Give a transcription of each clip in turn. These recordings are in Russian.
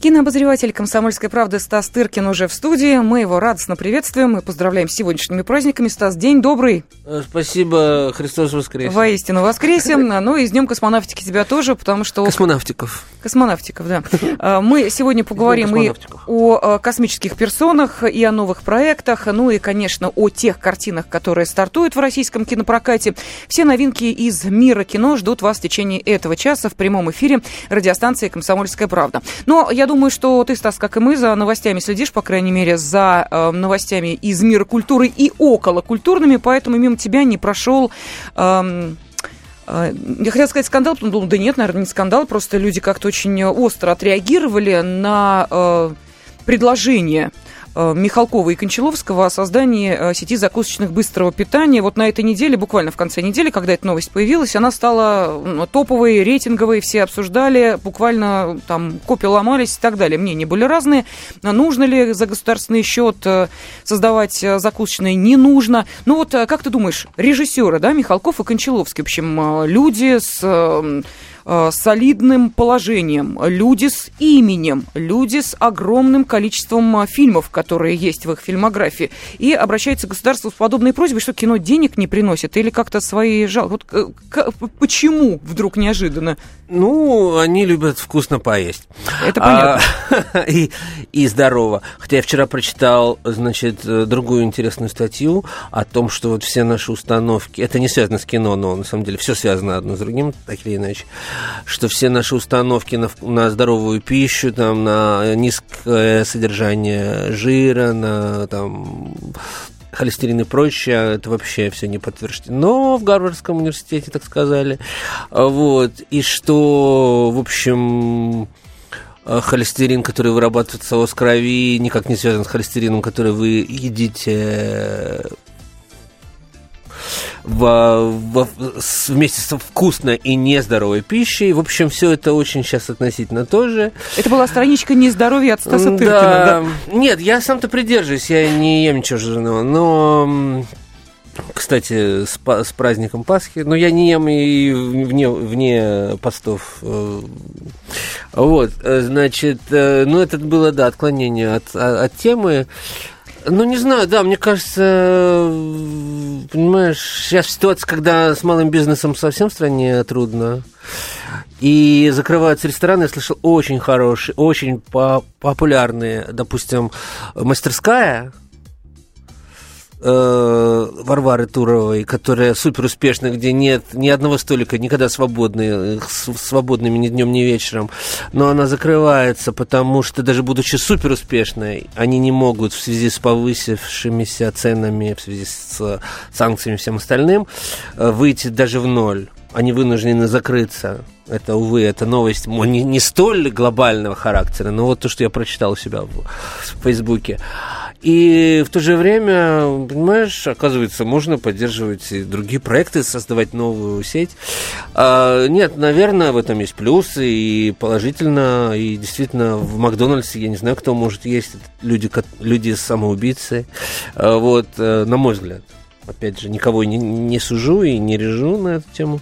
Кинообозреватель «Комсомольской правды» Стас Тыркин уже в студии. Мы его радостно приветствуем и поздравляем с сегодняшними праздниками. Стас, день добрый. Э, спасибо, Христос воскресе. Воистину воскресе. Ну и с Днем космонавтики тебя тоже, потому что... Космонавтиков. Космонавтиков, да. А, мы сегодня поговорим и о космических персонах, и о новых проектах, ну и, конечно, о тех картинах, которые стартуют в российском кинопрокате. Все новинки из мира кино ждут вас в течение этого часа в прямом эфире радиостанции «Комсомольская правда». Но я думаю, что ты, Стас, как и мы, за новостями следишь, по крайней мере, за э, новостями из мира культуры и около культурными, поэтому мимо тебя не прошел... Эм, э, я хотела сказать скандал, потом думала, да нет, наверное, не скандал, просто люди как-то очень остро отреагировали на э, предложение Михалкова и Кончаловского о создании э, сети закусочных быстрого питания. Вот на этой неделе, буквально в конце недели, когда эта новость появилась, она стала топовой, рейтинговой, все обсуждали, буквально там копии ломались и так далее. Мнения были разные. Нужно ли за государственный счет э, создавать закусочные? Не нужно. Ну вот, как ты думаешь, режиссеры, да, Михалков и Кончаловский, в общем, люди с э, солидным положением, люди с именем, люди с огромным количеством э, фильмов, которые есть в их фильмографии, и обращаются к государству с подобной просьбой, что кино денег не приносит или как-то свои жал. Вот э, почему вдруг неожиданно? Ну, они любят вкусно поесть. Это понятно. А, и, и здорово. Хотя я вчера прочитал, значит, другую интересную статью о том, что вот все наши установки, это не связано с кино, но на самом деле все связано одно с другим, так или иначе, что все наши установки на, на здоровую пищу, там, на низкое содержание жира, на там, холестерин и прочее, это вообще все не подтверждено в Гарвардском университете, так сказали. Вот. И что, в общем, холестерин, который вырабатывается у крови, никак не связан с холестерином, который вы едите в, в, вместе с вкусной и нездоровой пищей. В общем, все это очень сейчас относительно тоже. Это была страничка нездоровья от Стаса Тыркина, да? да? Нет, я сам-то придерживаюсь, я не ем ничего жирного, но... Кстати, с, с праздником Пасхи. Но я не ем и вне, вне постов. Э, вот, э, значит, э, ну, это было, да, отклонение от, от темы. Ну, не знаю, да, мне кажется, понимаешь, сейчас ситуация, когда с малым бизнесом совсем в стране трудно. И закрываются рестораны, я слышал, очень хорошие, очень популярные, допустим, мастерская, э, Варвары Туровой, которая супер успешна, где нет ни одного столика никогда свободный, свободными ни днем, ни вечером. Но она закрывается, потому что даже будучи супер успешной, они не могут в связи с повысившимися ценами, в связи с санкциями и всем остальным, э, выйти даже в ноль. Они вынуждены закрыться. Это, увы, это новость не, не столь глобального характера, но вот то, что я прочитал у себя в, в Фейсбуке. И в то же время, понимаешь, оказывается, можно поддерживать и другие проекты, создавать новую сеть. А, нет, наверное, в этом есть плюсы и положительно. И действительно, в Макдональдсе, я не знаю, кто может есть, люди, люди самоубийцы. А, вот, э, на мой взгляд. Опять же, никого не, не сужу и не режу на эту тему.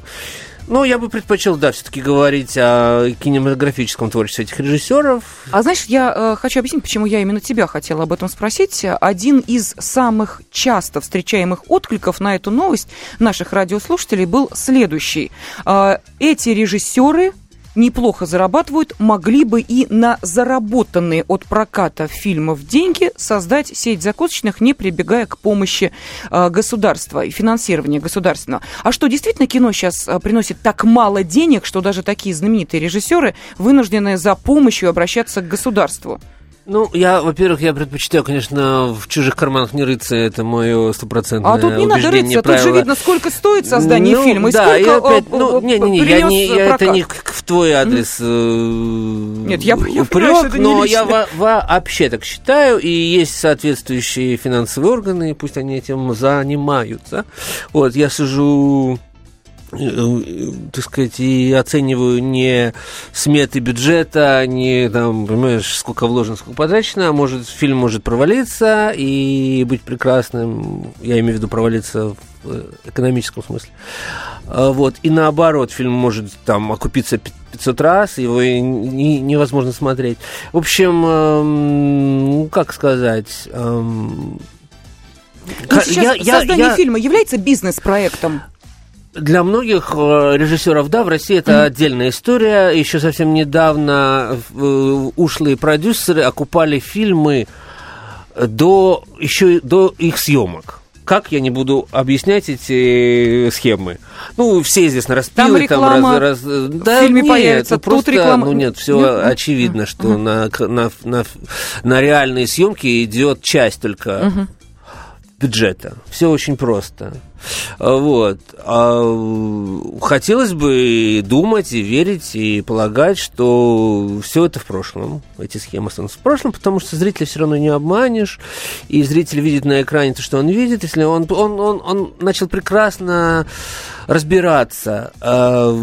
Ну, я бы предпочел, да, все-таки говорить о кинематографическом творчестве этих режиссеров. А знаешь, я э, хочу объяснить, почему я именно тебя хотела об этом спросить. Один из самых часто встречаемых откликов на эту новость наших радиослушателей был следующий. Э, эти режиссеры неплохо зарабатывают, могли бы и на заработанные от проката фильмов деньги создать сеть закусочных, не прибегая к помощи э, государства и финансирования государственного. А что, действительно кино сейчас э, приносит так мало денег, что даже такие знаменитые режиссеры вынуждены за помощью обращаться к государству? Ну, я, во-первых, я предпочитаю, конечно, в чужих карманах не рыться, это мое стопроцентное А тут не надо рыться, правило. тут же видно, сколько стоит создание ну, фильма, и да, сколько и опять, ну, не, не, не, я не, я, это не в твой адрес mm. Нет, я, я упрек, понимаю, но я во, вообще так считаю, и есть соответствующие финансовые органы, пусть они этим занимаются. Вот, я сижу так сказать, и оцениваю не сметы бюджета, не там, понимаешь, сколько вложено, сколько потрачено, а может, фильм может провалиться и быть прекрасным, я имею в виду провалиться в э, экономическом смысле. А, вот, и наоборот, фильм может там окупиться 500 раз, его не, невозможно смотреть. В общем, эм, ну, как сказать... Эм, ну, сейчас я, создание я, фильма является бизнес-проектом? Для многих э, режиссеров, да, в России это отдельная история. Еще совсем недавно э, ушлые продюсеры окупали фильмы до еще до их съемок. Как я не буду объяснять эти схемы? Ну, все здесь распилы, там, реклама, там раз, раз, да, в фильме нет, появится, ну, просто, тут реклама. Ну нет, все нет? очевидно, что uh-huh. на, на, на, на реальные съемки идет часть только uh-huh. Бюджета. Все очень просто. А, вот. А хотелось бы думать, и верить, и полагать, что все это в прошлом. Эти схемы останутся в прошлом, потому что зрителя все равно не обманешь, и зритель видит на экране то, что он видит. Если он, он, он, он начал прекрасно разбираться. А,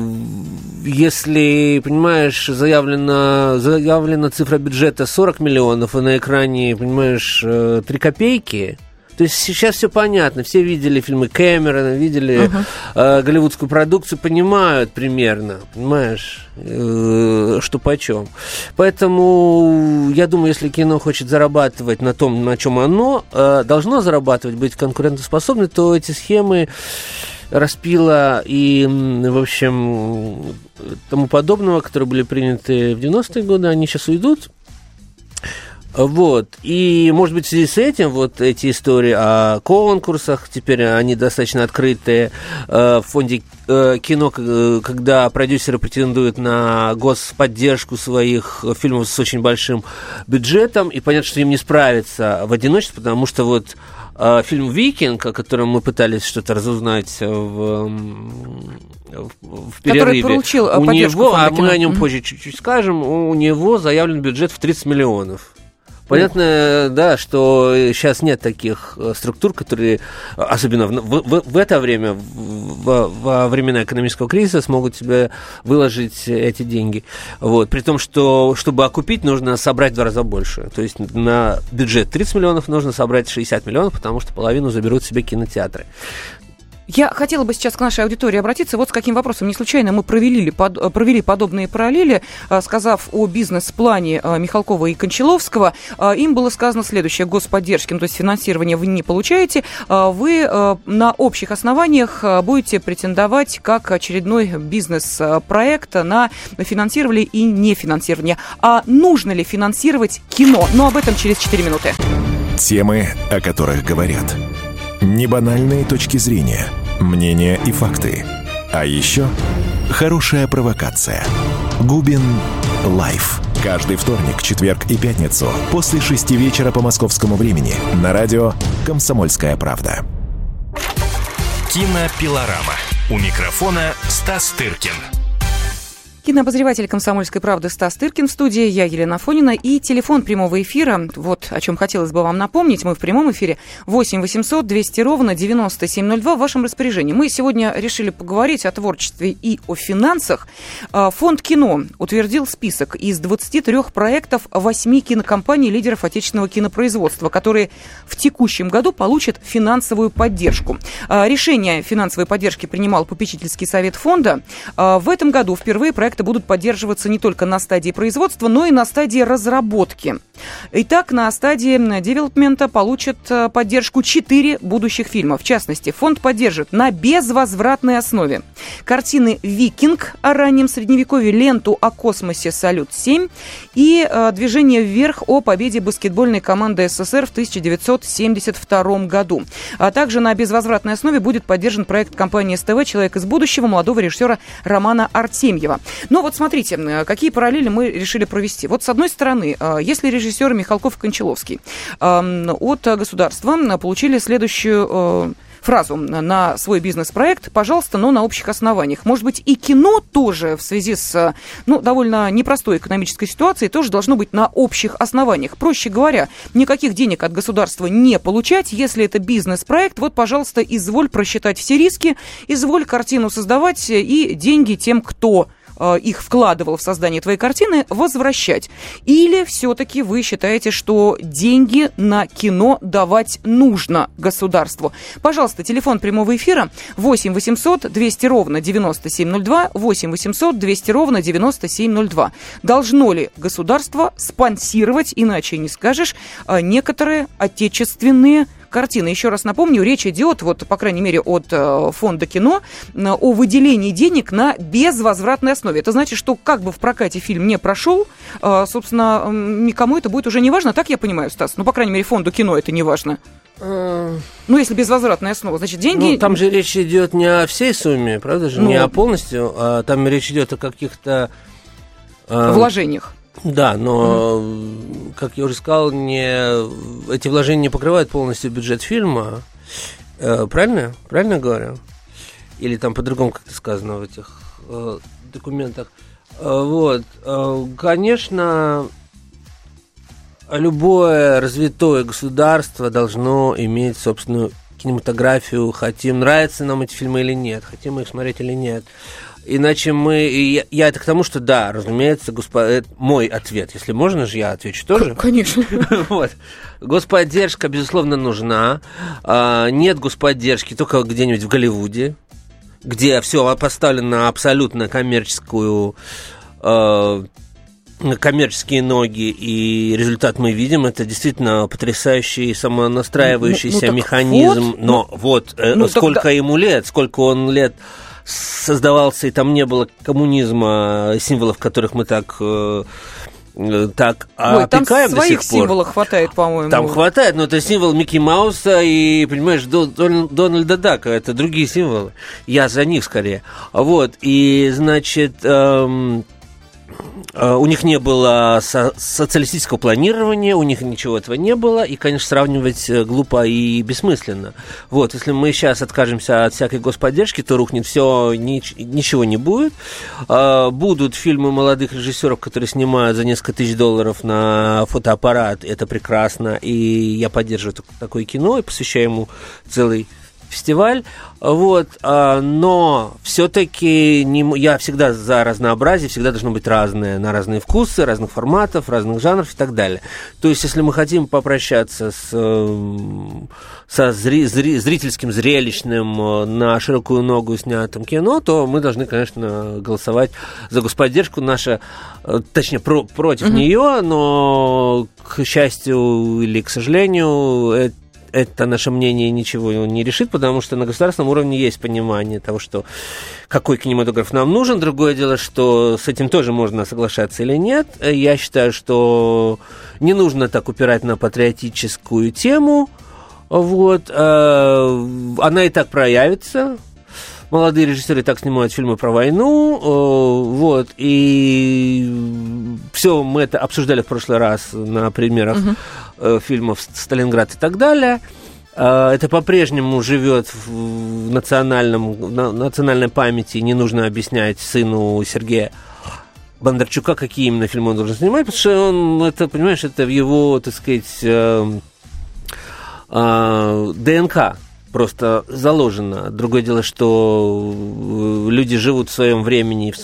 если, понимаешь, заявлена, заявлена цифра бюджета 40 миллионов, и на экране, понимаешь, 3 э, копейки – то есть сейчас все понятно, все видели фильмы Кэмерона, видели uh-huh. э, голливудскую продукцию, понимают примерно, понимаешь, э, что почем. Поэтому я думаю, если кино хочет зарабатывать на том, на чем оно э, должно зарабатывать, быть конкурентоспособным, то эти схемы распила и, в общем, тому подобного, которые были приняты в 90-е годы, они сейчас уйдут. Вот. И, может быть, в связи с этим вот эти истории о конкурсах, теперь они достаточно открытые э, в фонде э, кино, когда продюсеры претендуют на господдержку своих фильмов с очень большим бюджетом, и понятно, что им не справиться в одиночестве, потому что вот э, фильм «Викинг», о котором мы пытались что-то разузнать в, в перерыве. Который получил у него, а мы о нем позже чуть-чуть скажем, у него заявлен бюджет в 30 миллионов. Понятно, да, что сейчас нет таких э, структур, которые, особенно в, в, в это время, во, во времена экономического кризиса, смогут себе выложить эти деньги. Вот. При том, что чтобы окупить, нужно собрать в два раза больше. То есть на бюджет 30 миллионов нужно собрать 60 миллионов, потому что половину заберут себе кинотеатры. Я хотела бы сейчас к нашей аудитории обратиться вот с каким вопросом. Не случайно мы провели, под, провели подобные параллели, а, сказав о бизнес-плане а, Михалкова и Кончаловского. А, им было сказано следующее. Господдержки, ну, то есть финансирование вы не получаете. Вы на общих основаниях будете претендовать как очередной бизнес-проект на финансирование и нефинансирование. А нужно ли финансировать кино? Но об этом через 4 минуты. Темы, о которых говорят. Небанальные точки зрения – мнения и факты. А еще хорошая провокация. Губин Live. Каждый вторник, четверг и пятницу после шести вечера по московскому времени на радио «Комсомольская правда». Кинопилорама. У микрофона Стас Тыркин. Кинообозреватель «Комсомольской правды» Стас Тыркин в студии, я Елена Фонина. И телефон прямого эфира, вот о чем хотелось бы вам напомнить, мы в прямом эфире 8 800 200 ровно 9702 в вашем распоряжении. Мы сегодня решили поговорить о творчестве и о финансах. А, фонд кино утвердил список из 23 проектов 8 кинокомпаний лидеров отечественного кинопроизводства, которые в текущем году получат финансовую поддержку. А, решение финансовой поддержки принимал попечительский совет фонда. А, в этом году впервые проект проекты будут поддерживаться не только на стадии производства, но и на стадии разработки. Итак, на стадии девелопмента получат э, поддержку 4 будущих фильма. В частности, фонд поддержит на безвозвратной основе картины «Викинг» о раннем средневековье, ленту о космосе «Салют-7» и э, «Движение вверх» о победе баскетбольной команды СССР в 1972 году. А также на безвозвратной основе будет поддержан проект компании СТВ «Человек из будущего» молодого режиссера Романа Артемьева. Но вот смотрите, какие параллели мы решили провести. Вот с одной стороны, э, если режиссеры Михалков и Кончаловский от государства получили следующую э, фразу на свой бизнес-проект, пожалуйста, но на общих основаниях. Может быть, и кино тоже в связи с ну, довольно непростой экономической ситуацией тоже должно быть на общих основаниях. Проще говоря, никаких денег от государства не получать. Если это бизнес-проект, вот, пожалуйста, изволь просчитать все риски, изволь картину создавать и деньги тем, кто Э, их вкладывал в создание твоей картины, возвращать? Или все-таки вы считаете, что деньги на кино давать нужно государству? Пожалуйста, телефон прямого эфира 8 800 200 ровно 9702, 8 800 200 ровно 9702. Должно ли государство спонсировать, иначе не скажешь, э, некоторые отечественные картины. Еще раз напомню, речь идет, вот, по крайней мере, от э, фонда кино о выделении денег на безвозвратной основе. Это значит, что как бы в прокате фильм не прошел, э, собственно, никому это будет уже не важно. Так я понимаю, Стас? Ну, по крайней мере, фонду кино это не важно. Э. Ну, если безвозвратная основа, значит, деньги... Ну, там же речь идет не о всей сумме, правда же? Ну... Не о полностью, а там речь идет о каких-то... Вложениях. Да, но, как я уже сказал, не, эти вложения не покрывают полностью бюджет фильма. Э, правильно? Правильно говорю? Или там по-другому как-то сказано в этих э, документах. Э, вот. Э, конечно, любое развитое государство должно иметь собственную кинематографию, хотим, нравятся нам эти фильмы или нет, хотим их смотреть или нет. Иначе мы... Я, я это к тому, что да, разумеется, госпо... это мой ответ. Если можно же, я отвечу тоже. Конечно. Вот. Господдержка, безусловно, нужна. А, нет господдержки только где-нибудь в Голливуде, где все поставлено абсолютно коммерческую а, коммерческие ноги, и результат мы видим. Это действительно потрясающий самонастраивающийся ну, ну, механизм. Вот, но ну, вот э, ну, сколько тогда... ему лет, сколько он лет создавался, и там не было коммунизма, символов, которых мы так э, так Ой, там своих символов хватает, по-моему. Там хватает, но это символ Микки Мауса и, понимаешь, Дональда Дака. Это другие символы. Я за них скорее. Вот, и, значит... Эм, Э, у них не было со- социалистического планирования, у них ничего этого не было, и, конечно, сравнивать э, глупо и бессмысленно. Вот, если мы сейчас откажемся от всякой господдержки, то рухнет все, ни- ничего не будет. Э, будут фильмы молодых режиссеров, которые снимают за несколько тысяч долларов на фотоаппарат, это прекрасно, и я поддерживаю такое кино и посвящаю ему целый фестиваль, вот, а, но все-таки не, я всегда за разнообразие, всегда должно быть разное, на разные вкусы, разных форматов, разных жанров и так далее. То есть, если мы хотим попрощаться с, эм, со зри, зри, зрительским, зрелищным, э, на широкую ногу снятым кино, то мы должны, конечно, голосовать за господдержку. Наша, э, точнее, про, против mm-hmm. нее, но, к счастью или к сожалению, это наше мнение ничего не решит, потому что на государственном уровне есть понимание того, что какой кинематограф нам нужен. Другое дело, что с этим тоже можно соглашаться или нет. Я считаю, что не нужно так упирать на патриотическую тему. Вот. Э, она и так проявится молодые режиссеры так снимают фильмы про войну, э, вот, и все мы это обсуждали в прошлый раз на примерах угу. фильмов «Сталинград» и так далее. Э, это по-прежнему живет в национальном, на национальной памяти, не нужно объяснять сыну Сергея Бондарчука, какие именно фильмы он должен снимать, потому что он, это, понимаешь, это в его, так сказать, э, э, ДНК просто заложено. Другое дело, что э, люди живут в своем времени, в,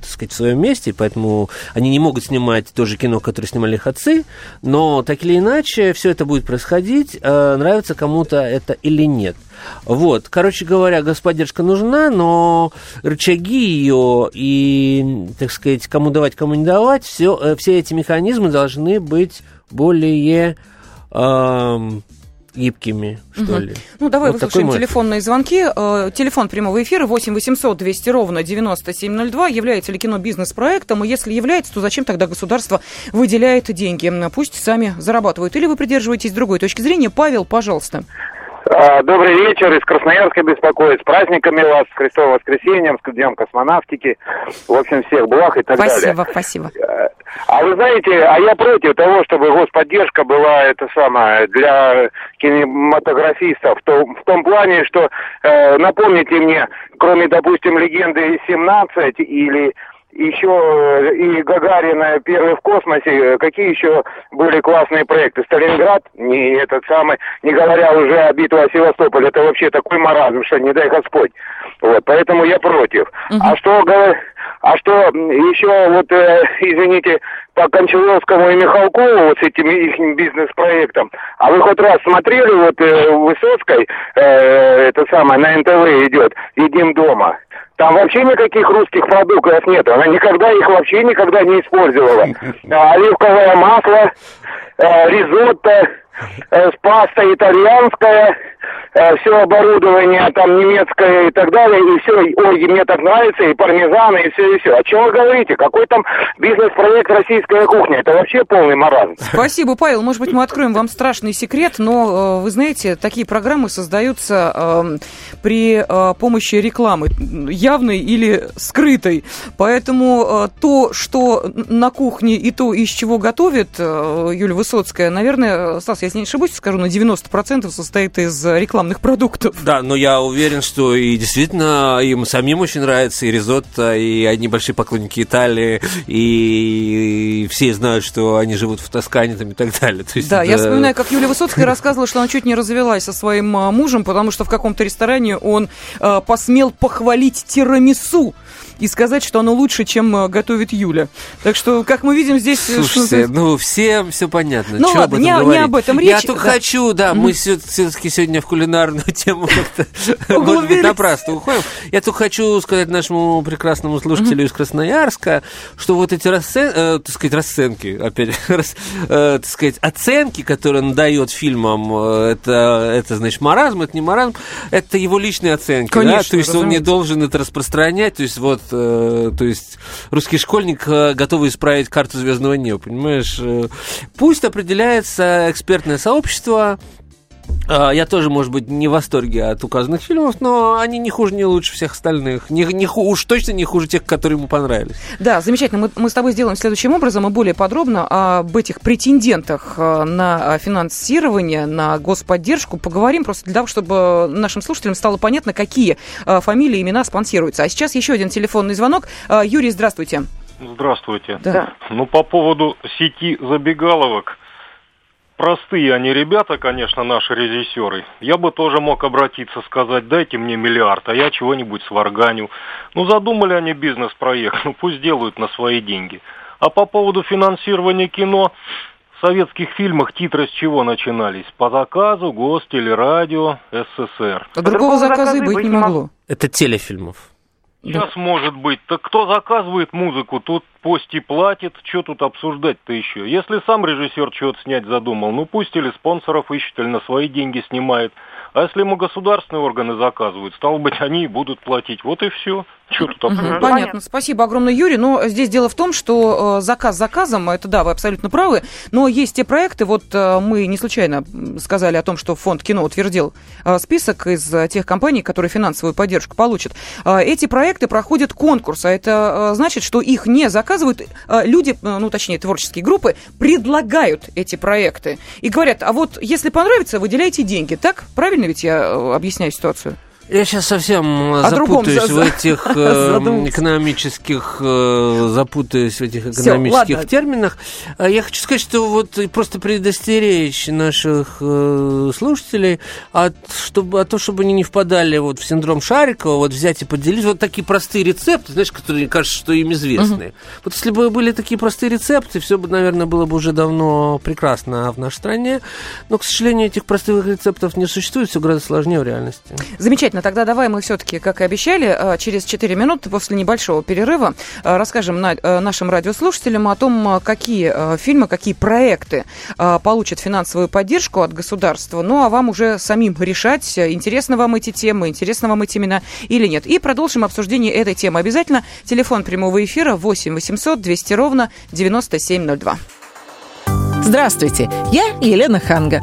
так сказать, в своем месте, поэтому они не могут снимать то же кино, которое снимали их отцы, но так или иначе все это будет происходить, э, нравится кому-то это или нет. Вот, короче говоря, господдержка нужна, но рычаги ее и, так сказать, кому давать, кому не давать, все, э, все эти механизмы должны быть более э, гибкими, что угу. ли. Ну, давай вот выслушаем телефонные звонки. Э, телефон прямого эфира 8 800 200 ровно 9702. Является ли кино бизнес-проектом? И если является, то зачем тогда государство выделяет деньги? Пусть сами зарабатывают. Или вы придерживаетесь другой точки зрения? Павел, пожалуйста. А, добрый вечер. Из Красноярска беспокоит. С праздниками вас, с Христовым воскресеньем, с Днем космонавтики. В общем, всех благ и так спасибо, далее. Спасибо, спасибо. А, а вы знаете, а я против того, чтобы господдержка была это самое для кинематографистов. В том, в том плане, что э, напомните мне, кроме, допустим, легенды 17 или еще э, и Гагарина первый в космосе, какие еще были классные проекты? Сталинград, не этот самый, не говоря уже о битве о Севастополь, это вообще такой маразм, что не дай Господь. Вот, поэтому я против. Угу. А что а что еще вот, э, извините, по Кончаловскому и Михалкову, вот с этим их бизнес-проектом, а вы хоть раз смотрели вот э, Высоцкой, э, это самое, на НТВ идет, «Едим дома»? Там вообще никаких русских продуктов нет. Она никогда их вообще никогда не использовала. А, оливковое масло, э, ризотто, э, паста итальянская, э, все оборудование там немецкое и так далее, и все, ой, мне так нравится, и пармезан, и все, и все. О чем вы говорите? Какой там бизнес-проект «Российская кухня»? Это вообще полный маразм. Спасибо, Павел. Может быть, мы откроем вам страшный секрет, но, вы знаете, такие программы создаются э, при э, помощи рекламы, явной или скрытой. Поэтому э, то, что на кухне и то, из чего готовит э, Юлия Высоцкая, наверное, Стас, если не ошибусь, скажу, на 90% состоит из рекламных продуктов. Да, но я уверен, что и действительно им самим очень нравится и ризотто, и они большие поклонники Италии, и все знают, что они живут в Тоскане там, и так далее. То есть, да, это... я вспоминаю, как Юлия Высоцкая рассказывала, что она чуть не развелась со своим а, мужем, потому что в каком-то ресторане он э, посмел похвалить тирамису и сказать, что оно лучше, чем э, готовит Юля. Так что, как мы видим, здесь... Э, Слушайте, ну, всем все понятно. Ну Чего ладно, об не, не об этом речь. Я только да. хочу, да, mm-hmm. мы все-таки сегодня в кулинарную тему может быть, напрасно уходим. Я только хочу сказать нашему прекрасному слушателю из Красноярска, что вот эти расцен... э, так сказать, расценки, опять, так сказать, оценки, которые он дает фильмам, это, это, значит, маразм, это не маразм, это его личные оценки, Конечно, да, то есть он не должен это распространять, то есть вот то есть русский школьник э, готовый исправить карту звездного неба, понимаешь? Э, пусть определяется экспертное сообщество, я тоже, может быть, не в восторге от указанных фильмов, но они не хуже, не лучше всех остальных. Не, не, уж точно не хуже тех, которые ему понравились. Да, замечательно. Мы, мы с тобой сделаем следующим образом и более подробно об этих претендентах э, на финансирование, на господдержку поговорим просто для того, чтобы нашим слушателям стало понятно, какие э, фамилии и имена спонсируются. А сейчас еще один телефонный звонок. Э, Юрий, здравствуйте. Здравствуйте. Да. Ну, по поводу сети забегаловок – простые они ребята, конечно, наши режиссеры. Я бы тоже мог обратиться, сказать, дайте мне миллиард, а я чего-нибудь сварганю. Ну, задумали они бизнес-проект, ну пусть делают на свои деньги. А по поводу финансирования кино, в советских фильмах титры с чего начинались? По заказу, гостелерадио, СССР. А другого заказа и быть не могло. Это телефильмов. Сейчас да. может быть. Так кто заказывает музыку, тут пусть и платит. Что тут обсуждать-то еще? Если сам режиссер что-то снять задумал, ну пусть или спонсоров ищет, или на свои деньги снимает. А если ему государственные органы заказывают, стало быть, они и будут платить. Вот и все. Что тут обсуждать? Понятно. Спасибо огромное, Юрий. Но здесь дело в том, что э, заказ заказом, это да, вы абсолютно правы, но есть те проекты, вот э, мы не случайно сказали о том, что фонд кино утвердил э, список из тех компаний, которые финансовую поддержку получат. Эти проекты проходят конкурс, а это значит, что их не заказывают, люди, ну точнее творческие группы, предлагают эти проекты и говорят, а вот если понравится, выделяйте деньги. Так? Правильно ведь я объясняю ситуацию? Я сейчас совсем О запутаюсь в этих э, экономических, э, запутаюсь в этих экономических Всё, терминах. А я хочу сказать, что вот просто предостеречь наших э, слушателей от, чтобы, от того, чтобы они не впадали вот в синдром Шарикова, вот взять и поделить вот такие простые рецепты, знаешь, которые, кажется, что им известны. Угу. Вот если бы были такие простые рецепты, все бы, наверное, было бы уже давно прекрасно в нашей стране. Но, к сожалению, этих простых рецептов не существует, все гораздо сложнее в реальности. Замечательно. Понятно, тогда давай мы все-таки, как и обещали, э, через 4 минуты после небольшого перерыва э, расскажем э, нашим радиослушателям о том, какие фильмы, какие проекты получат финансовую поддержку от государства. Ну, а вам уже самим решать, интересны вам эти темы, интересны вам эти имена или нет. И продолжим обсуждение этой темы. Обязательно телефон прямого эфира 8 800 200 ровно 9702. Здравствуйте, я Елена Ханга.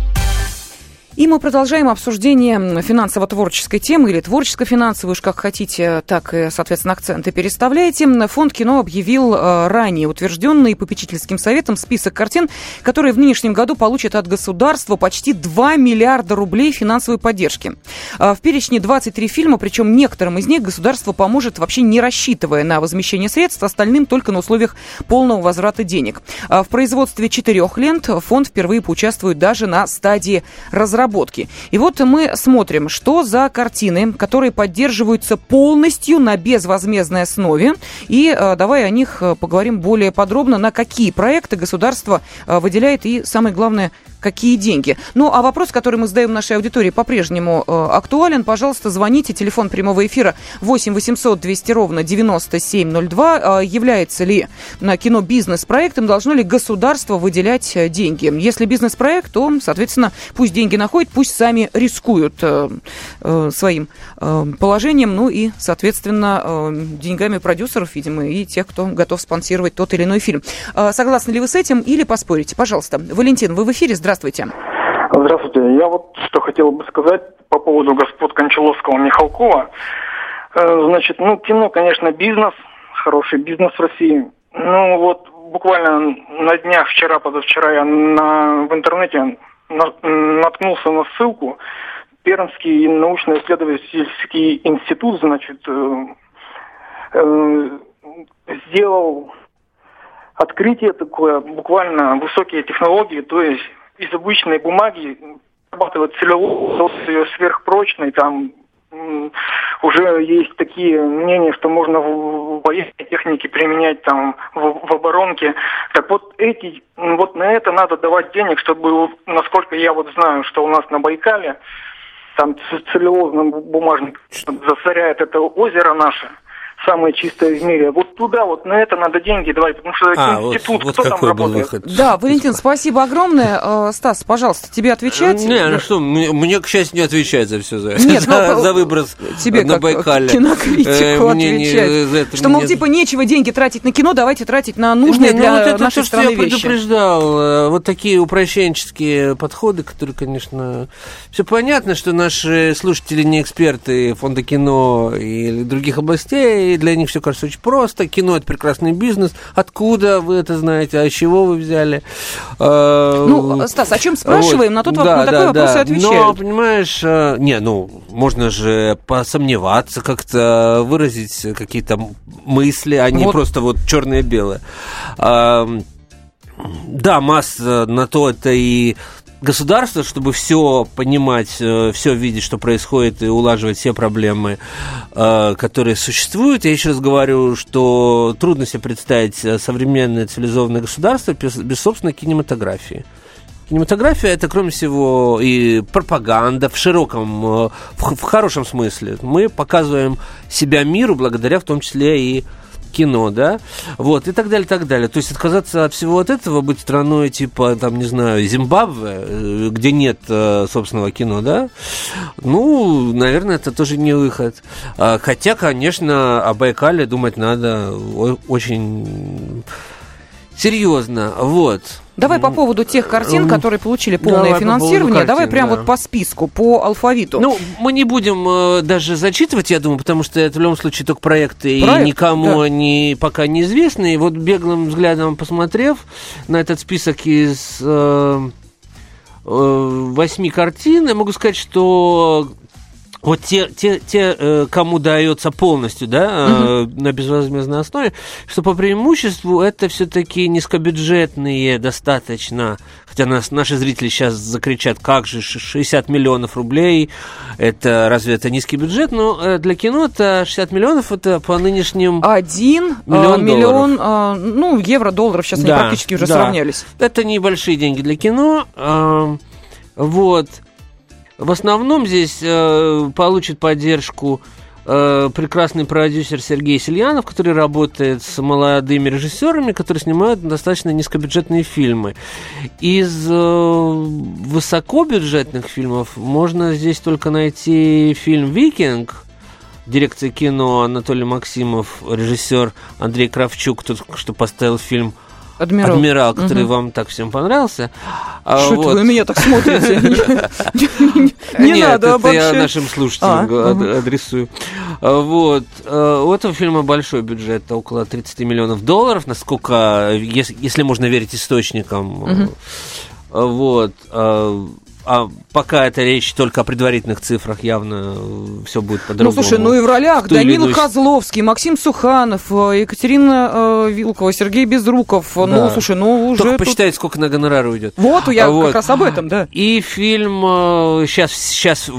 И мы продолжаем обсуждение финансово-творческой темы или творческо-финансовой, уж как хотите, так соответственно, акценты переставляете. Фонд кино объявил э, ранее утвержденный попечительским советом список картин, которые в нынешнем году получат от государства почти 2 миллиарда рублей финансовой поддержки. Э, в перечне 23 фильма, причем некоторым из них государство поможет вообще не рассчитывая на возмещение средств, остальным только на условиях полного возврата денег. Э, в производстве четырех лент фонд впервые поучаствует даже на стадии разработки разработки. И вот мы смотрим, что за картины, которые поддерживаются полностью на безвозмездной основе. И э, давай о них э, поговорим более подробно, на какие проекты государство э, выделяет и, самое главное, какие деньги. Ну, а вопрос, который мы задаем нашей аудитории, по-прежнему э, актуален. Пожалуйста, звоните. Телефон прямого эфира 8 800 200 ровно 9702. Э, является ли на кино бизнес-проектом? Должно ли государство выделять э, деньги? Если бизнес-проект, то, соответственно, пусть деньги находят, пусть сами рискуют э, э, своим э, положением, ну и, соответственно, э, деньгами продюсеров, видимо, и тех, кто готов спонсировать тот или иной фильм. Э, согласны ли вы с этим или поспорите? Пожалуйста. Валентин, вы в эфире. Здравствуйте. Здравствуйте. Здравствуйте. Я вот что хотел бы сказать по поводу господ Кончаловского Михалкова. Э, значит, ну, кино, конечно, бизнес, хороший бизнес в России. Ну, вот буквально на днях, вчера, позавчера, я на, в интернете на, наткнулся на ссылку. Пермский научно-исследовательский институт, значит, э, э, сделал открытие такое, буквально высокие технологии, то есть из обычной бумаги обрабатывать целлюлозу, ее сверхпрочной, там уже есть такие мнения, что можно в военной технике применять там в, в оборонке. Так вот эти, вот на это надо давать денег, чтобы, насколько я вот знаю, что у нас на Байкале там целлюлозным бумажник засоряет это озеро наше самое чистое в мире. Вот туда, вот на это надо деньги давать, потому что а, институт, вот, вот кто там работает? Выход? Да, Валентин, спасибо огромное. Э, Стас, пожалуйста, тебе отвечать? Не, ну что, мне, мне, к счастью, не отвечать за все за, Нет, за, ну, за выброс тебе на как Байкале. кинокритику э, мне отвечать. Не, что, мол, мне... типа, нечего деньги тратить на кино, давайте тратить на нужные не, для ну, вот это нашей то, страны что я предупреждал. Э, вот такие упрощенческие подходы, которые, конечно... Все понятно, что наши слушатели не эксперты фонда кино и других областей, и для них все кажется очень просто. Кино – это прекрасный бизнес. Откуда вы это знаете? А чего вы взяли? А, ну, Стас, о чем спрашиваем? Вот. На, тот, да, на такой да, вопрос да. и отвечают. Но, понимаешь, э, не, ну, можно же посомневаться, как-то выразить какие-то мысли, а не вот. просто вот черное-белое. Да, масса на то это и государство, чтобы все понимать, э, все видеть, что происходит, и улаживать все проблемы, э, которые существуют. Я еще раз говорю, что трудно себе представить э, современное цивилизованное государство без, собственной кинематографии. Кинематография это, кроме всего, и пропаганда в широком, в хорошем смысле. Мы показываем себя миру благодаря в том числе и кино, да, вот, и так далее, так далее. То есть отказаться от всего от этого, быть страной типа, там, не знаю, Зимбабве, э, где нет э, собственного кино, да, ну, наверное, это тоже не выход. А, хотя, конечно, о Байкале думать надо очень серьезно, вот. Давай по поводу тех картин, которые получили полное Давай финансирование. По картин, Давай прямо да. вот по списку, по алфавиту. Ну, мы не будем э, даже зачитывать, я думаю, потому что это в любом случае только проекты, Проект, и никому да. они пока неизвестны. И вот беглым взглядом посмотрев на этот список из э, э, восьми картин, я могу сказать, что вот те, те, те э, кому дается полностью, да, угу. на безвозмездной основе, что по преимуществу это все-таки низкобюджетные достаточно, хотя нас, наши зрители сейчас закричат, как же 60 миллионов рублей, это разве это низкий бюджет, но э, для кино это 60 миллионов, это по нынешним... Один миллион, миллион долларов. ну, евро, долларов, сейчас да, они практически уже да. сравнялись. Это небольшие деньги для кино, вот... В основном здесь э, получит поддержку э, прекрасный продюсер Сергей Сельянов, который работает с молодыми режиссерами, которые снимают достаточно низкобюджетные фильмы. Из э, высокобюджетных фильмов можно здесь только найти фильм «Викинг», дирекция кино Анатолий Максимов, режиссер Андрей Кравчук, тот, что поставил фильм Адмирал. Адмирал, который угу. вам так всем понравился. А что вот. вы меня так смотрите? Не надо это я нашим слушателям а, адресую. А, вот. У этого фильма большой бюджет, около 30 миллионов долларов, насколько, если можно верить источникам. Вот а пока это речь только о предварительных цифрах, явно э, все будет по-другому. Ну, слушай, ну и в ролях Данила иную... Козловский, Максим Суханов, э, Екатерина э, Вилкова, Сергей Безруков. Ну, да. Ну, слушай, ну уже... Только тут... посчитайте, сколько на гонорар уйдет. Вот, я вот. как раз об этом, да. И фильм э, сейчас... сейчас...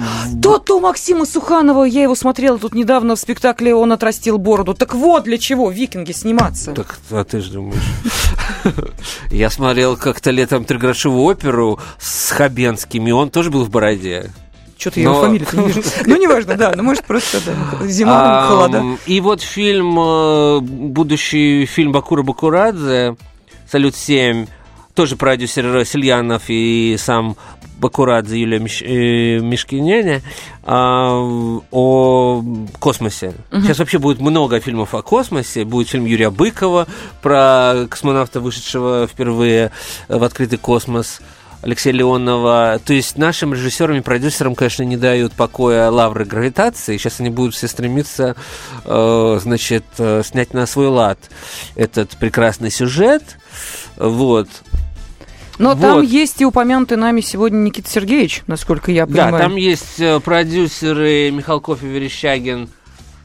То-то у Максима Суханова, я его смотрела тут недавно в спектакле «Он отрастил бороду». Так вот для чего «Викинги» сниматься. Так, а ты же думаешь... Я смотрел как-то летом триграшевую оперу с Хабенским, и он тоже был в бороде. Что-то я его фамилию не вижу. Ну, неважно, да. Ну, может, просто да, зима, холода. И вот фильм, э, будущий фильм Бакура Бакурадзе, «Салют-7», тоже продюсер Сильянов и сам Бакурадзе Юлия Миш, э, Мишкиняня а, о космосе. Угу. Сейчас вообще будет много фильмов о космосе. Будет фильм Юрия Быкова про космонавта, вышедшего впервые в открытый космос. Алексея Леонова. То есть нашим режиссерам и продюсерам, конечно, не дают покоя лавры гравитации. Сейчас они будут все стремиться, э, значит, э, снять на свой лад этот прекрасный сюжет. Вот. Но вот. там есть и упомянутый нами сегодня Никита Сергеевич, насколько я понимаю. Да, там есть э, продюсеры Михалков и Верещагин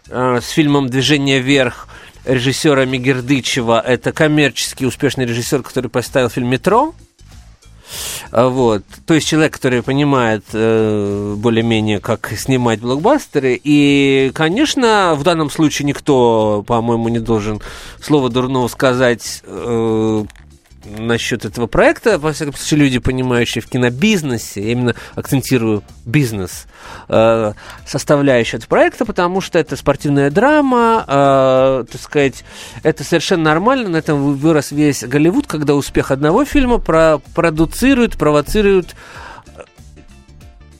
э, с фильмом «Движение вверх» режиссера Мигердычева. Это коммерчески успешный режиссер, который поставил фильм «Метро». А, вот. То есть человек, который понимает э, более-менее, как снимать блокбастеры. И, конечно, в данном случае никто, по-моему, не должен слова дурного сказать э, насчет этого проекта, во всяком случае, люди, понимающие в кинобизнесе, я именно акцентирую бизнес, э, составляющую этого проекта, потому что это спортивная драма, э, так сказать, это совершенно нормально, на этом вырос весь Голливуд, когда успех одного фильма про продуцирует, провоцирует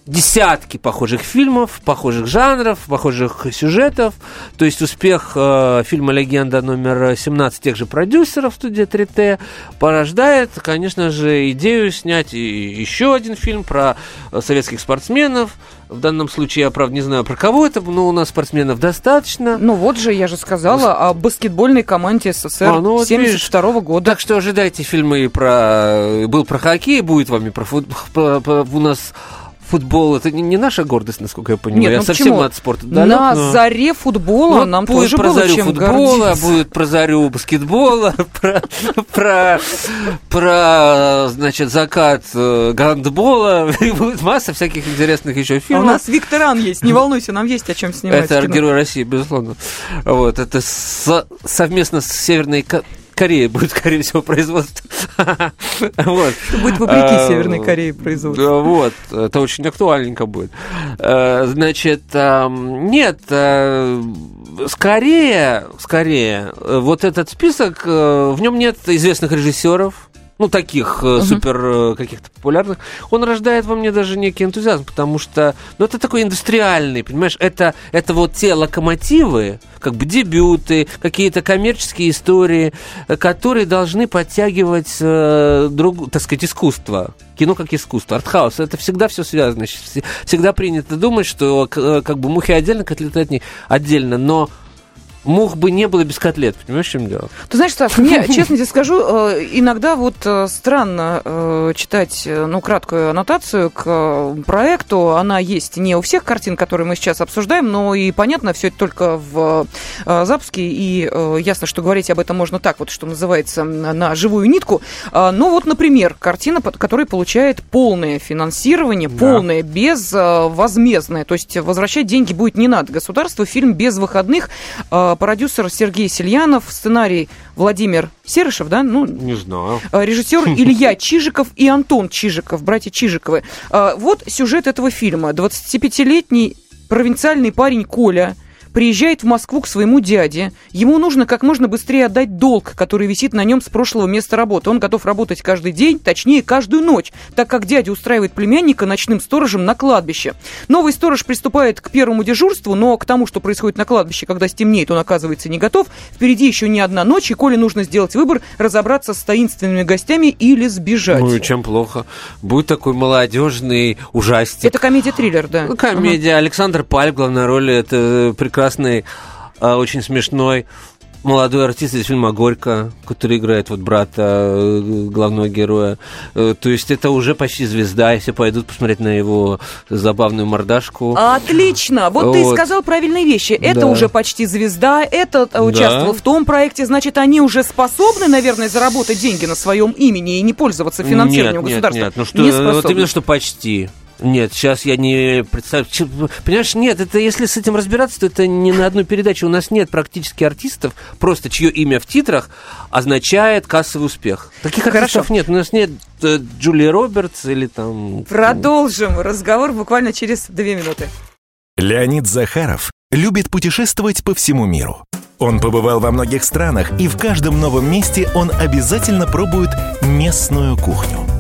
десятки похожих фильмов, похожих жанров, похожих сюжетов. То есть успех э, фильма «Легенда» номер 17 тех же продюсеров студии 3T порождает, конечно же, идею снять и еще один фильм про советских спортсменов. В данном случае я, правда, не знаю, про кого это, но у нас спортсменов достаточно. Ну вот же, я же сказала о баскетбольной команде СССР а, ну, вот 72 -го года. Так что ожидайте фильмы про... Был про хоккей, будет вам и про футбол. У нас футбол это не, наша гордость, насколько я понимаю. Нет, ну я совсем от спорта далек, На но... заре футбола ну, нам будет тоже про зарю чем футбола, гордиться. будет про зарю баскетбола, про, про, про, значит, закат э, гандбола, и будет масса всяких интересных еще фильмов. А у нас Викторан есть, не волнуйся, нам есть о чем снимать. Это герой России, безусловно. Вот, это со, совместно с Северной Корея будет, скорее всего, производство. вот. Будет вопреки а, Северной Корее производство. Вот, это очень актуальненько будет. Э, значит, нет, э, скорее, скорее, вот этот список, э, в нем нет известных режиссеров, ну, таких uh-huh. супер э, каких-то популярных, он рождает во мне даже некий энтузиазм, потому что, ну, это такой индустриальный, понимаешь, это, это вот те локомотивы, как бы дебюты, какие-то коммерческие истории, э, которые должны подтягивать, э, друг, так сказать, искусство. Кино как искусство, артхаус, это всегда все связано. Всегда принято думать, что как бы мухи отдельно, котлеты отдельно, но мух бы не было без котлет, понимаешь, в чем дело? Ты знаешь, Стас, мне, честно тебе скажу, э, иногда вот э, странно э, читать, ну, краткую аннотацию к проекту. Она есть не у всех картин, которые мы сейчас обсуждаем, но и понятно, все это только в запуске, и ясно, что говорить об этом можно так вот, что называется, на живую нитку. Но вот, например, картина, которая получает полное финансирование, да. полное, безвозмездное, то есть возвращать деньги будет не надо. Государство, фильм без выходных, продюсер Сергей Сельянов, сценарий Владимир Серышев, да? Ну, не знаю. А, режиссер Илья Чижиков и Антон Чижиков, братья Чижиковы. А, вот сюжет этого фильма. 25-летний провинциальный парень Коля – приезжает в Москву к своему дяде. Ему нужно как можно быстрее отдать долг, который висит на нем с прошлого места работы. Он готов работать каждый день, точнее, каждую ночь, так как дядя устраивает племянника ночным сторожем на кладбище. Новый сторож приступает к первому дежурству, но к тому, что происходит на кладбище, когда стемнеет, он оказывается не готов. Впереди еще не одна ночь, и Коле нужно сделать выбор, разобраться с таинственными гостями или сбежать. Ну и чем плохо? Будет такой молодежный ужастик. Это комедия-триллер, да. Ну, комедия. Угу. Александр Паль в главной роли. Это прекрасный, а, очень смешной молодой артист из фильма «Горько», который играет вот брата э, главного героя. Э, то есть это уже почти звезда, если пойдут посмотреть на его забавную мордашку. Отлично! Вот, вот. ты сказал правильные вещи. Это да. уже почти звезда, этот э, участвовал да. в том проекте, значит, они уже способны, наверное, заработать деньги на своем имени и не пользоваться финансированием нет, государства? Нет, нет, ну что, вот именно что почти. Нет, сейчас я не представляю. Понимаешь, нет, это если с этим разбираться, то это не на одну передачу. У нас нет практически артистов, просто чье имя в титрах означает кассовый успех. Таких Хорошо. артистов нет. У нас нет э, Джулии Робертс или там... Продолжим разговор буквально через две минуты. Леонид Захаров любит путешествовать по всему миру. Он побывал во многих странах, и в каждом новом месте он обязательно пробует местную кухню –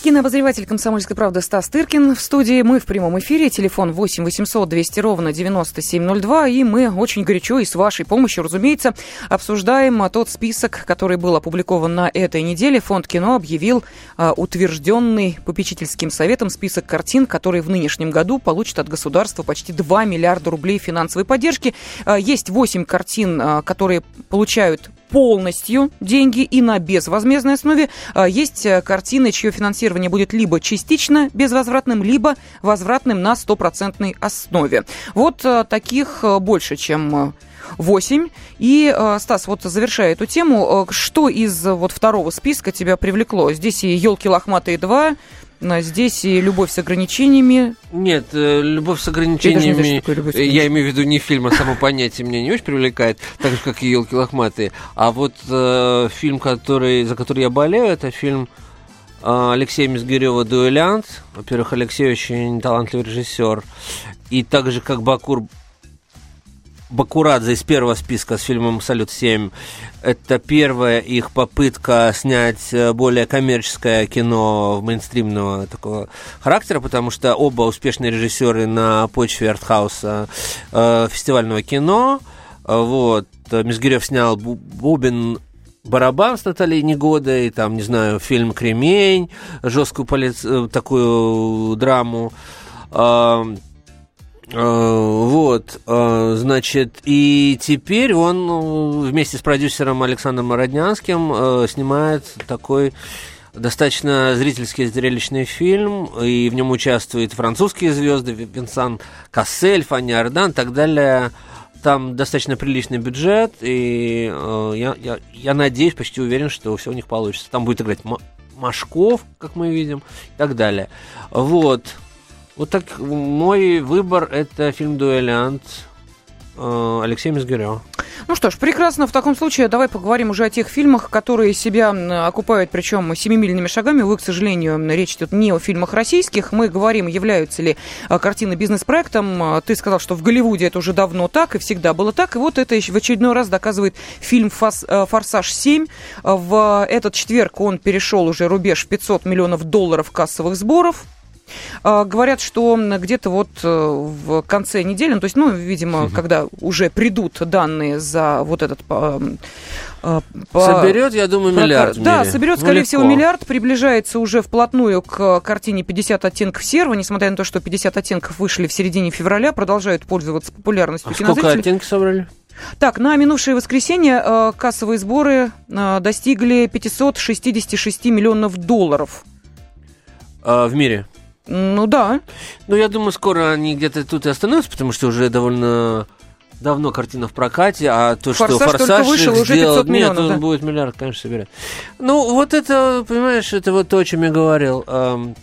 Кинообозреватель «Комсомольской правды» Стас Тыркин в студии. Мы в прямом эфире. Телефон 8 800 200 ровно 9702. И мы очень горячо и с вашей помощью, разумеется, обсуждаем тот список, который был опубликован на этой неделе. Фонд кино объявил а, утвержденный попечительским советом список картин, которые в нынешнем году получат от государства почти 2 миллиарда рублей финансовой поддержки. А, есть 8 картин, а, которые получают полностью деньги и на безвозмездной основе. А, есть э, картины, чье финансирование будет либо частично безвозвратным, либо возвратным на стопроцентной основе. Вот э, таких э, больше, чем 8. И, Стас, вот завершая эту тему, что из вот второго списка тебя привлекло? Здесь и «Елки лохматые 2», Здесь и любовь с ограничениями. Нет, э, любовь с ограничениями. Я, знаю, я имею в виду не фильм, а само понятие меня не очень привлекает, так же как и елки лохматые. А вот э, фильм, который, за который я болею, это фильм э, Алексея Мизгирева «Дуэлянт». Во-первых, Алексей очень талантливый режиссер. И так же, как Бакур Бакурадзе из первого списка с фильмом «Салют-7». Это первая их попытка снять э, более коммерческое кино мейнстримного такого характера, потому что оба успешные режиссеры на почве артхауса э, фестивального кино. Вот. Мизгирев снял «Бубен барабан с Натальей Негодой, там, не знаю, фильм «Кремень», жесткую полиц... Э, такую драму. Э, вот, э, значит, и теперь он э, вместе с продюсером Александром Роднянским снимает такой достаточно зрительский зрелищный фильм, и в нем участвуют французские звезды, Винсан Кассель, Фанни Ардан и так далее. Там достаточно приличный бюджет, и э, я, я, я надеюсь, почти уверен, что все у них получится. Там будет играть Машков, как мы видим, и так далее. Вот. Вот так мой выбор это фильм «Дуэлянт» э, Алексея Мизгиря. Ну что ж, прекрасно. В таком случае давай поговорим уже о тех фильмах, которые себя окупают, причем семимильными шагами. Вы, к сожалению, речь идет не о фильмах российских. Мы говорим, являются ли э, картины бизнес-проектом. Ты сказал, что в Голливуде это уже давно так и всегда было так. И вот это в очередной раз доказывает фильм э, «Форсаж 7». В этот четверг он перешел уже рубеж в 500 миллионов долларов кассовых сборов. А, говорят, что где-то вот э, в конце недели, ну, то есть, ну, видимо, угу. когда уже придут данные за вот этот по, по, соберет, я думаю, миллиард. Да, соберет, скорее ну, всего, миллиард, приближается уже вплотную к картине 50 оттенков серого, несмотря на то, что 50 оттенков вышли в середине февраля, продолжают пользоваться популярностью а Сколько оттенки собрали? Так, на минувшее воскресенье э, кассовые сборы э, достигли 566 миллионов долларов. А, в мире? Ну да. Ну, я думаю, скоро они где-то тут и остановятся, потому что уже довольно давно картина в прокате, а то, «Форсаж» что «Форсаж» только вышел, их уже сделал, 500 миллионов, Нет, он да. будет миллиард, конечно, собирать. Ну, вот это, понимаешь, это вот то, о чем я говорил. Эм,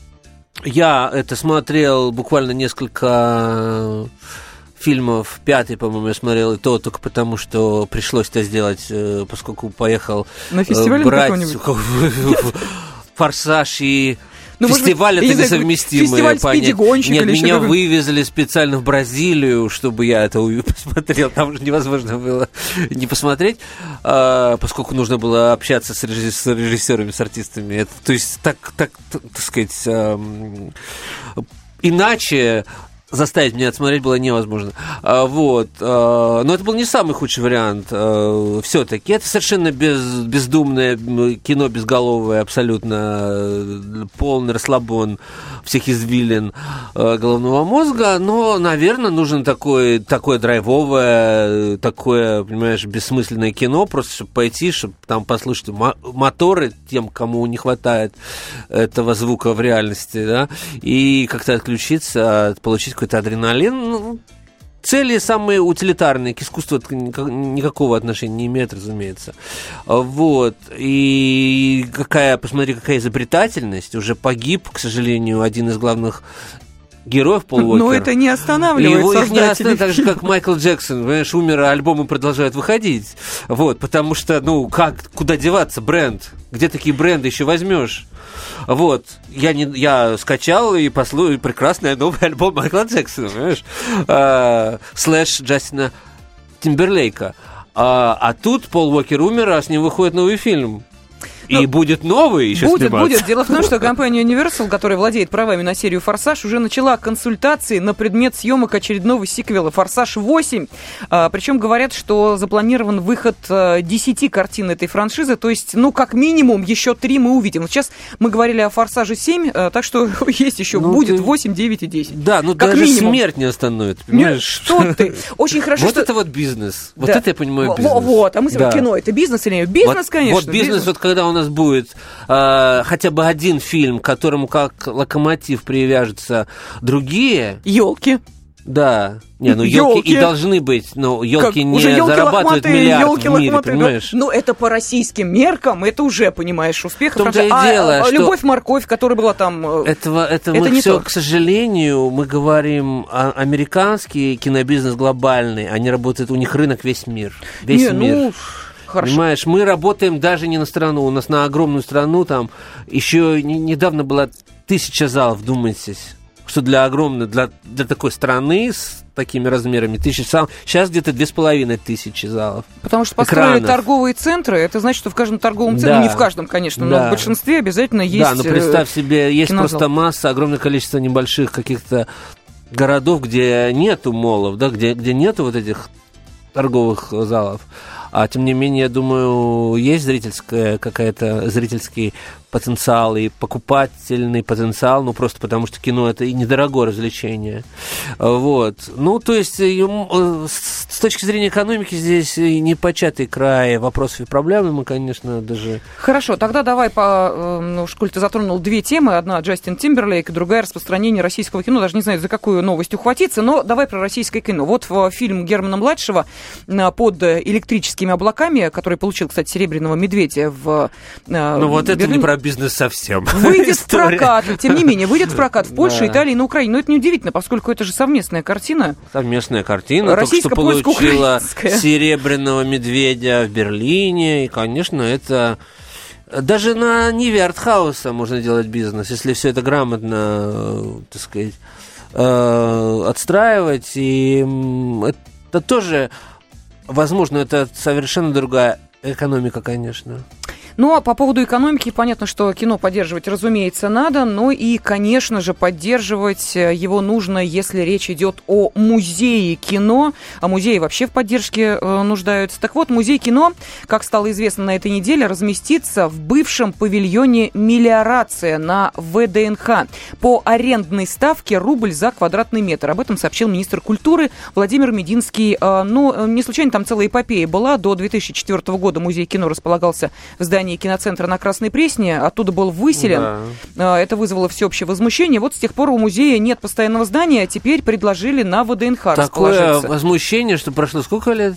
Я это смотрел буквально несколько фильмов. Пятый, по-моему, я смотрел, и то только потому, что пришлось это сделать, э, поскольку поехал На э, фестивале брать? «Форсаж» и Ну, быть, Фестиваль я это знаю, несовместимые фестиваль спиди-гонщик Нет, меня вывезли специально в Бразилию, чтобы я это посмотрел. Там уже невозможно было не посмотреть, а, поскольку нужно было общаться с, режисс- с режиссерами, с артистами. Это, то есть так, так, так, так сказать, иначе заставить меня отсмотреть было невозможно. А, вот. а, но это был не самый худший вариант все-таки. Это совершенно без, бездумное кино, безголовое, абсолютно э, полный расслабон всех извилин э, головного мозга. Но, наверное, нужно такое, такое драйвовое, такое, понимаешь, бессмысленное кино, просто чтобы пойти, чтобы там послушать мо- моторы тем, кому не хватает этого звука в реальности, да, и как-то отключиться, получить какой-то адреналин. Ну, Цели самые утилитарные, к искусству никакого отношения не имеет, разумеется. Вот. И какая, посмотри, какая изобретательность. Уже погиб, к сожалению, один из главных героев Пол Уокер. Но это не останавливает Его их не остановить, так же, как Майкл Джексон, понимаешь, умер, а альбомы продолжают выходить. Вот, потому что, ну, как, куда деваться, бренд? Где такие бренды еще возьмешь? Вот, я, не, я скачал и послушал прекрасный новый альбом Майкла Джексона, понимаешь? А, Слэш Джастина Тимберлейка. А, а тут Пол Уокер умер, а с ним выходит новый фильм. И Ну, будет новый еще Будет, сниматься. будет. Дело в том, что компания Universal, которая владеет правами на серию «Форсаж», уже начала консультации на предмет съемок очередного сиквела «Форсаж 8». А, причем говорят, что запланирован выход а, 10 картин этой франшизы, то есть, ну, как минимум, еще три мы увидим. Вот сейчас мы говорили о «Форсаже 7», а, так что есть еще, Ну, будет ты- 8, 9 и 10. Да, ну Как даже минимум. смерть не остановит, Нет, понимаешь? что ты? Очень хорошо, Вот что... это вот бизнес. Вот Да. это я понимаю бизнес. Вот, а мы смотрим, Да. кино, это бизнес или нет? Бизнес, вот, конечно. Вот бизнес, вот когда у нас будет э, хотя бы один фильм, к которому как локомотив привяжутся другие, Елки. да. Не, ну елки и должны быть, но елки Как, не уже ёлки зарабатывают лохматые, миллиард ёлки в мире, лохматые, ну, понимаешь? Ну, это по российским меркам, это уже, понимаешь, успех. В том-то и франшизы. дело, а, а, что- Любовь-морковь, которая была там... э, Этого, это, Это мы не все, то. к сожалению, мы говорим, а, американский кинобизнес глобальный, они работают, у них рынок весь мир, весь не, мир. ну, хорошо. Понимаешь, мы работаем даже не на страну, у нас на огромную страну там еще не- недавно было тысяча залов, вдумайтесь, что для огромной, для, для такой страны с такими размерами тысяча залов, сейчас где-то две с половиной тысячи залов. Потому что построили экранов. торговые центры, это значит, что в каждом торговом центре, Да. ну, не в каждом, конечно, но Да. в большинстве обязательно есть... да, но э, представь себе, есть кинозал. просто масса, огромное количество небольших каких-то городов, где нету молов, да, где, где нету вот этих торговых залов. А тем не менее, я думаю, есть зрительская какая-то зрительский потенциал и покупательный потенциал, ну просто потому что кино это и недорогое развлечение. Вот. Ну, то есть, э, э, с точки зрения экономики здесь и не початый край вопросов и проблем, мы, конечно, даже Хорошо, тогда давай по... э, Ну, коль ты затронул две темы. Одна Джастин Тимберлейк, другая распространение российского кино. Даже не знаю, за какую новость ухватиться, но давай про российское кино. Вот в фильм Германа-младшего э, под э, электрическими облаками, который получил, кстати, «Серебряного медведя» в э, Ну вот это не Берлине, про бизнес совсем. Выйдет в прокат, тем не менее, выйдет в прокат в Польше, Да. Италии и на Украине. Но это неудивительно, поскольку это же совместная картина. Совместная картина. Только что получила серебряного медведя в Берлине. И, конечно, это... Даже на Ниве Артхауса можно делать бизнес, если все это грамотно, э, так сказать, э, отстраивать. И это тоже, возможно, это совершенно другая экономика, конечно. Ну, а по поводу экономики, понятно, что кино поддерживать, разумеется, надо, но и, конечно же, поддерживать э, его нужно, если речь идет о музее кино, а музеи вообще в поддержке э, нуждаются. Так вот, музей кино, как стало известно на этой неделе, разместится в бывшем павильоне «Мелиорация» на ВДНХ по арендной ставке рубль за квадратный метр. Об этом сообщил министр культуры Владимир Мединский. Э, Ну, э, не случайно там целая эпопея была. До 2004 года музей кино располагался в здании здании киноцентра на Красной Пресне, оттуда был выселен. Да. Это вызвало всеобщее возмущение. Вот с тех пор у музея нет постоянного здания, а теперь предложили на ВДНХ Такое возмущение, что прошло сколько лет?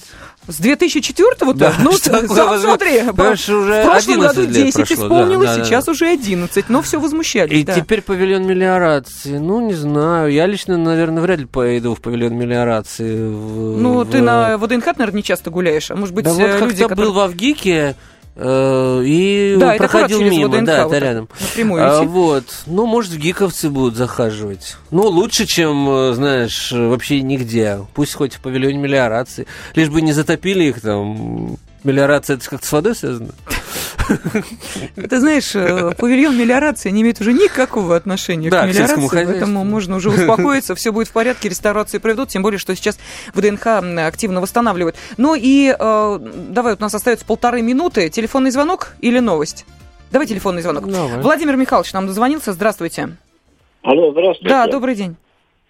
С 2004-го? Да, ну, сам, смотри, уже в прошлом году 10 прошло, исполнилось, да, да, сейчас да. уже 11, но все возмущались. И да. теперь павильон мелиорации. Ну, не знаю, я лично, наверное, вряд ли пойду в павильон мелиорации. В, ну, в... ты на ВДНХ, наверное, не часто гуляешь, а может быть, да вот э, люди, которые... был в Авгике, Э, и да, проходил мимо, ВДНХ, да, вот это рядом. Напрямую а, вот. Ну, может, в гиковцы будут захаживать. Ну, лучше, чем, э, знаешь, вообще нигде. Пусть хоть в павильоне мелиорации. Лишь бы не затопили их там. Мелиорация, это как-то с водой связано? Ты знаешь, э, павильон мелиорации не имеет уже никакого отношения да, к мелиорации, поэтому можно уже успокоиться, все будет в порядке, реставрации проведут, тем более, что сейчас в ДНХ активно восстанавливают. Ну и э, давай, вот у нас остается полторы минуты. Телефонный звонок или новость? Давай телефонный звонок. Давай. Владимир Михайлович нам дозвонился. Здравствуйте. Алло, здравствуйте. Да, добрый день.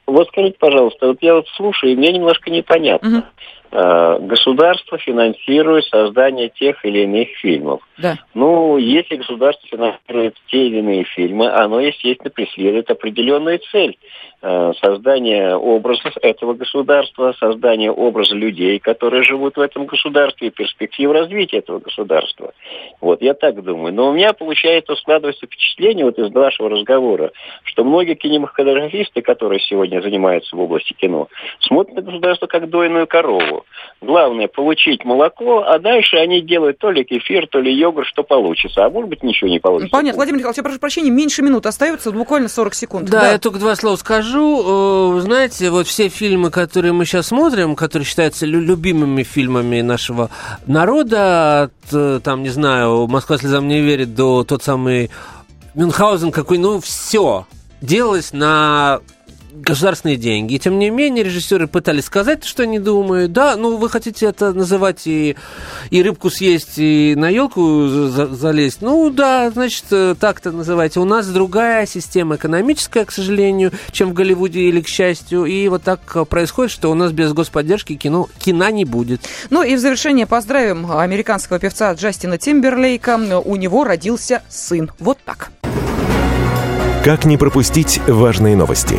Вот скажите, пожалуйста, вот я вот слушаю, и мне немножко непонятно. Угу. Э, государство финансирует создание тех или иных фильмов. Да. Ну, если государство финансирует те или иные фильмы, оно, естественно, преследует определенную цель. Э, создание образов этого государства, создание образа людей, которые живут в этом государстве, и перспектив развития этого государства. Вот, я так думаю. Но у меня получается складывается впечатление вот из вашего разговора, что многие кинематографисты, которые сегодня занимаются в области кино, смотрят на государство как дойную корову. Главное получить молоко, а дальше они делают то ли кефир, то ли йогурт, что получится. А может быть ничего не получится. Понятно. Владимир Николаевич, я прошу прощения, меньше минут остается, буквально 40 секунд. Да, да. я только два слова скажу скажу, э, знаете, вот все фильмы, которые мы сейчас смотрим, которые считаются любимыми фильмами нашего народа, от, э, там, не знаю, «Москва слезам не верит» до тот самый Мюнхгаузен какой, ну, все делалось на государственные деньги. И тем не менее режиссеры пытались сказать, что они думают. Да, ну вы хотите это называть и, и рыбку съесть, и на елку за, залезть. Ну да, значит, э, так-то называйте. У нас другая система экономическая, к сожалению, чем в Голливуде или к счастью. И вот так происходит, что у нас без господдержки кино, кино не будет. Ну и в завершение поздравим американского певца Джастина Тимберлейка. У него родился сын. Вот так. Как не пропустить важные новости?